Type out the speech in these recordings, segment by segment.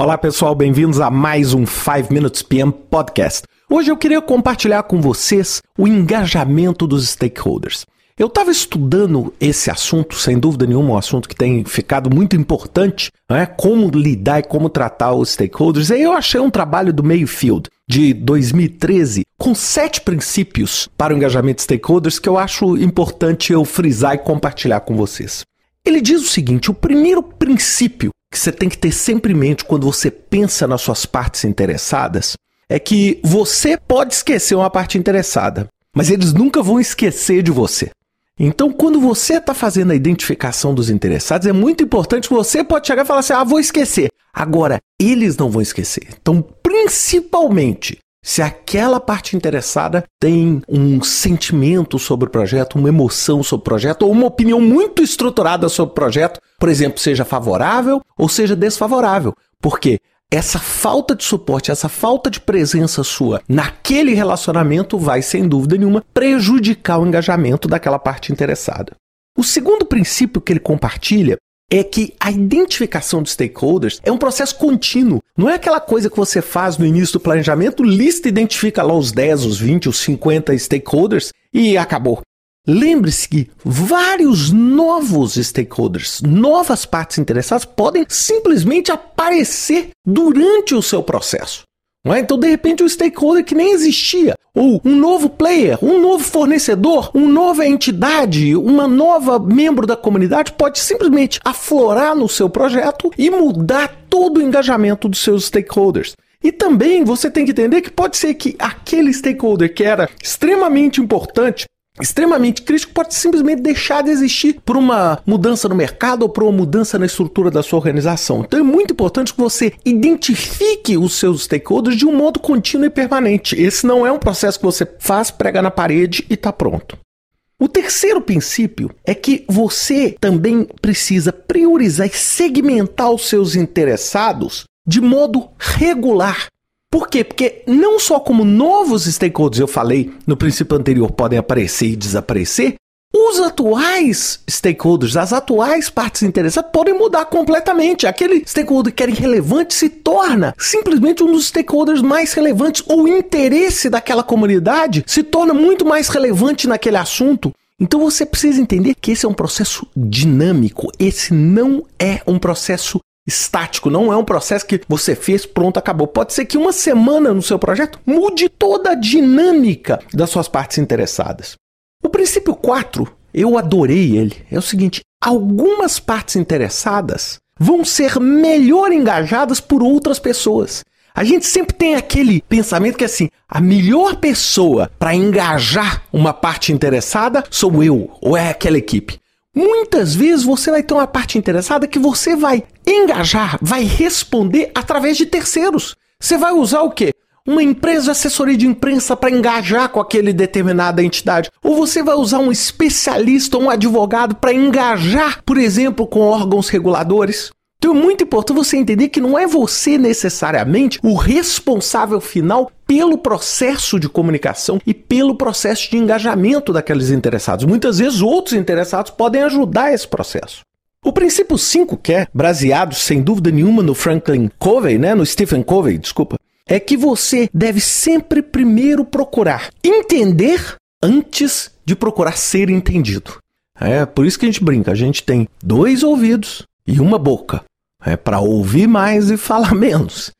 Olá pessoal, bem-vindos a mais um 5 Minutes PM Podcast. Hoje eu queria compartilhar com vocês o engajamento dos stakeholders. Eu estava estudando esse assunto, sem dúvida nenhuma, um assunto que tem ficado muito importante, é? como lidar e como tratar os stakeholders. E aí eu achei um trabalho do Mayfield, de 2013, com sete princípios para o engajamento de stakeholders que eu acho importante eu frisar e compartilhar com vocês. Ele diz o seguinte: o primeiro princípio que você tem que ter sempre em mente quando você pensa nas suas partes interessadas é que você pode esquecer uma parte interessada, mas eles nunca vão esquecer de você. Então, quando você está fazendo a identificação dos interessados, é muito importante que você pode chegar e falar assim: ah, vou esquecer. Agora, eles não vão esquecer. Então, principalmente, se aquela parte interessada tem um sentimento sobre o projeto, uma emoção sobre o projeto, ou uma opinião muito estruturada sobre o projeto, por exemplo, seja favorável ou seja desfavorável. Porque essa falta de suporte, essa falta de presença sua naquele relacionamento vai, sem dúvida nenhuma, prejudicar o engajamento daquela parte interessada. O segundo princípio que ele compartilha é que a identificação de stakeholders é um processo contínuo. Não é aquela coisa que você faz no início do planejamento, lista e identifica lá os 10, os 20, os 50 stakeholders e acabou. Lembre-se que vários novos stakeholders, novas partes interessadas, podem simplesmente aparecer durante o seu processo. É? Então, de repente, um stakeholder que nem existia, ou um novo player, um novo fornecedor, uma nova entidade, uma nova membro da comunidade pode simplesmente aflorar no seu projeto e mudar todo o engajamento dos seus stakeholders. E também você tem que entender que pode ser que aquele stakeholder que era extremamente importante extremamente crítico pode simplesmente deixar de existir por uma mudança no mercado ou por uma mudança na estrutura da sua organização. Então é muito importante que você identifique os seus stakeholders de um modo contínuo e permanente. Esse não é um processo que você faz, prega na parede e está pronto. O terceiro princípio é que você também precisa priorizar e segmentar os seus interessados de modo regular por quê? Porque não só como novos stakeholders, eu falei no princípio anterior, podem aparecer e desaparecer, os atuais stakeholders, as atuais partes interessadas podem mudar completamente. Aquele stakeholder que era irrelevante se torna simplesmente um dos stakeholders mais relevantes. O interesse daquela comunidade se torna muito mais relevante naquele assunto. Então você precisa entender que esse é um processo dinâmico. Esse não é um processo estático, não é um processo que você fez, pronto, acabou. Pode ser que uma semana no seu projeto mude toda a dinâmica das suas partes interessadas. O princípio 4, eu adorei ele, é o seguinte: algumas partes interessadas vão ser melhor engajadas por outras pessoas. A gente sempre tem aquele pensamento que é assim, a melhor pessoa para engajar uma parte interessada sou eu ou é aquela equipe. Muitas vezes você vai ter uma parte interessada que você vai engajar, vai responder através de terceiros. Você vai usar o quê? Uma empresa de assessoria de imprensa para engajar com aquele determinada entidade. Ou você vai usar um especialista, um advogado para engajar, por exemplo, com órgãos reguladores. Então é muito importante você entender que não é você necessariamente o responsável final pelo processo de comunicação e pelo processo de engajamento daqueles interessados. Muitas vezes outros interessados podem ajudar esse processo. O princípio 5, que é baseado sem dúvida nenhuma no Franklin Covey, né, no Stephen Covey, desculpa, é que você deve sempre primeiro procurar entender antes de procurar ser entendido. É por isso que a gente brinca, a gente tem dois ouvidos e uma boca é para ouvir mais e falar menos.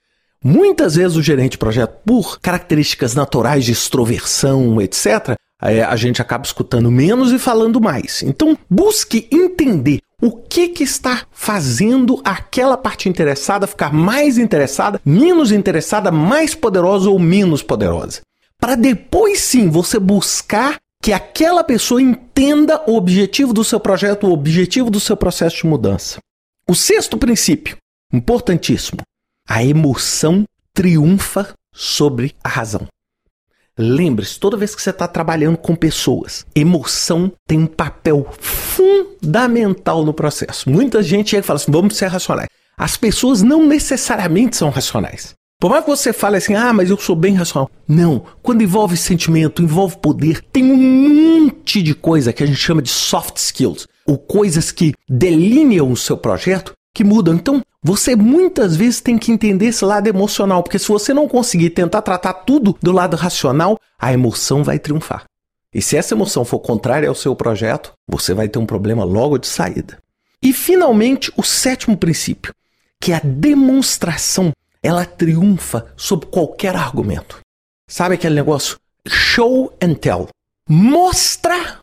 Muitas vezes o gerente de projeto, por características naturais de extroversão, etc., é, a gente acaba escutando menos e falando mais. Então, busque entender o que, que está fazendo aquela parte interessada ficar mais interessada, menos interessada, mais poderosa ou menos poderosa. Para depois sim você buscar que aquela pessoa entenda o objetivo do seu projeto, o objetivo do seu processo de mudança. O sexto princípio, importantíssimo, a emoção triunfa sobre a razão. Lembre-se, toda vez que você está trabalhando com pessoas, emoção tem um papel fundamental no processo. Muita gente chega e fala assim: vamos ser racionais. As pessoas não necessariamente são racionais. Por mais que você fale assim, ah, mas eu sou bem racional. Não. Quando envolve sentimento, envolve poder, tem um monte de coisa que a gente chama de soft skills ou coisas que delineam o seu projeto que mudam. Então, você muitas vezes tem que entender esse lado emocional, porque se você não conseguir tentar tratar tudo do lado racional, a emoção vai triunfar. E se essa emoção for contrária ao seu projeto, você vai ter um problema logo de saída. E finalmente, o sétimo princípio, que é a demonstração, ela triunfa sobre qualquer argumento. Sabe aquele negócio? Show and tell. Mostra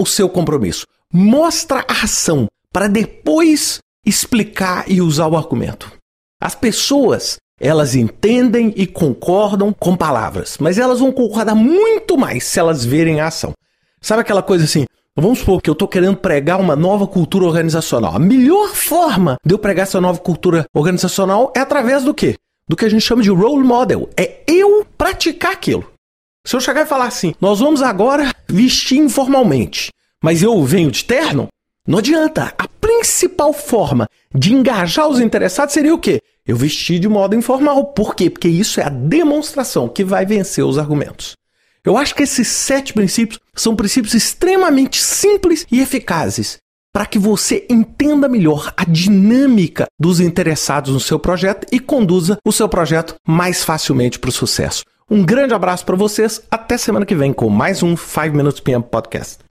o seu compromisso. Mostra a ação para depois explicar e usar o argumento. As pessoas, elas entendem e concordam com palavras, mas elas vão concordar muito mais se elas verem a ação. Sabe aquela coisa assim? Vamos supor que eu estou querendo pregar uma nova cultura organizacional. A melhor forma de eu pregar essa nova cultura organizacional é através do quê? Do que a gente chama de role model. É eu praticar aquilo. Se eu chegar e falar assim, nós vamos agora vestir informalmente, mas eu venho de terno, não adianta. A principal forma de engajar os interessados seria o quê? Eu vestir de modo informal. Por quê? Porque isso é a demonstração que vai vencer os argumentos. Eu acho que esses sete princípios são princípios extremamente simples e eficazes para que você entenda melhor a dinâmica dos interessados no seu projeto e conduza o seu projeto mais facilmente para o sucesso. Um grande abraço para vocês, até semana que vem com mais um 5 Minutes PM Podcast.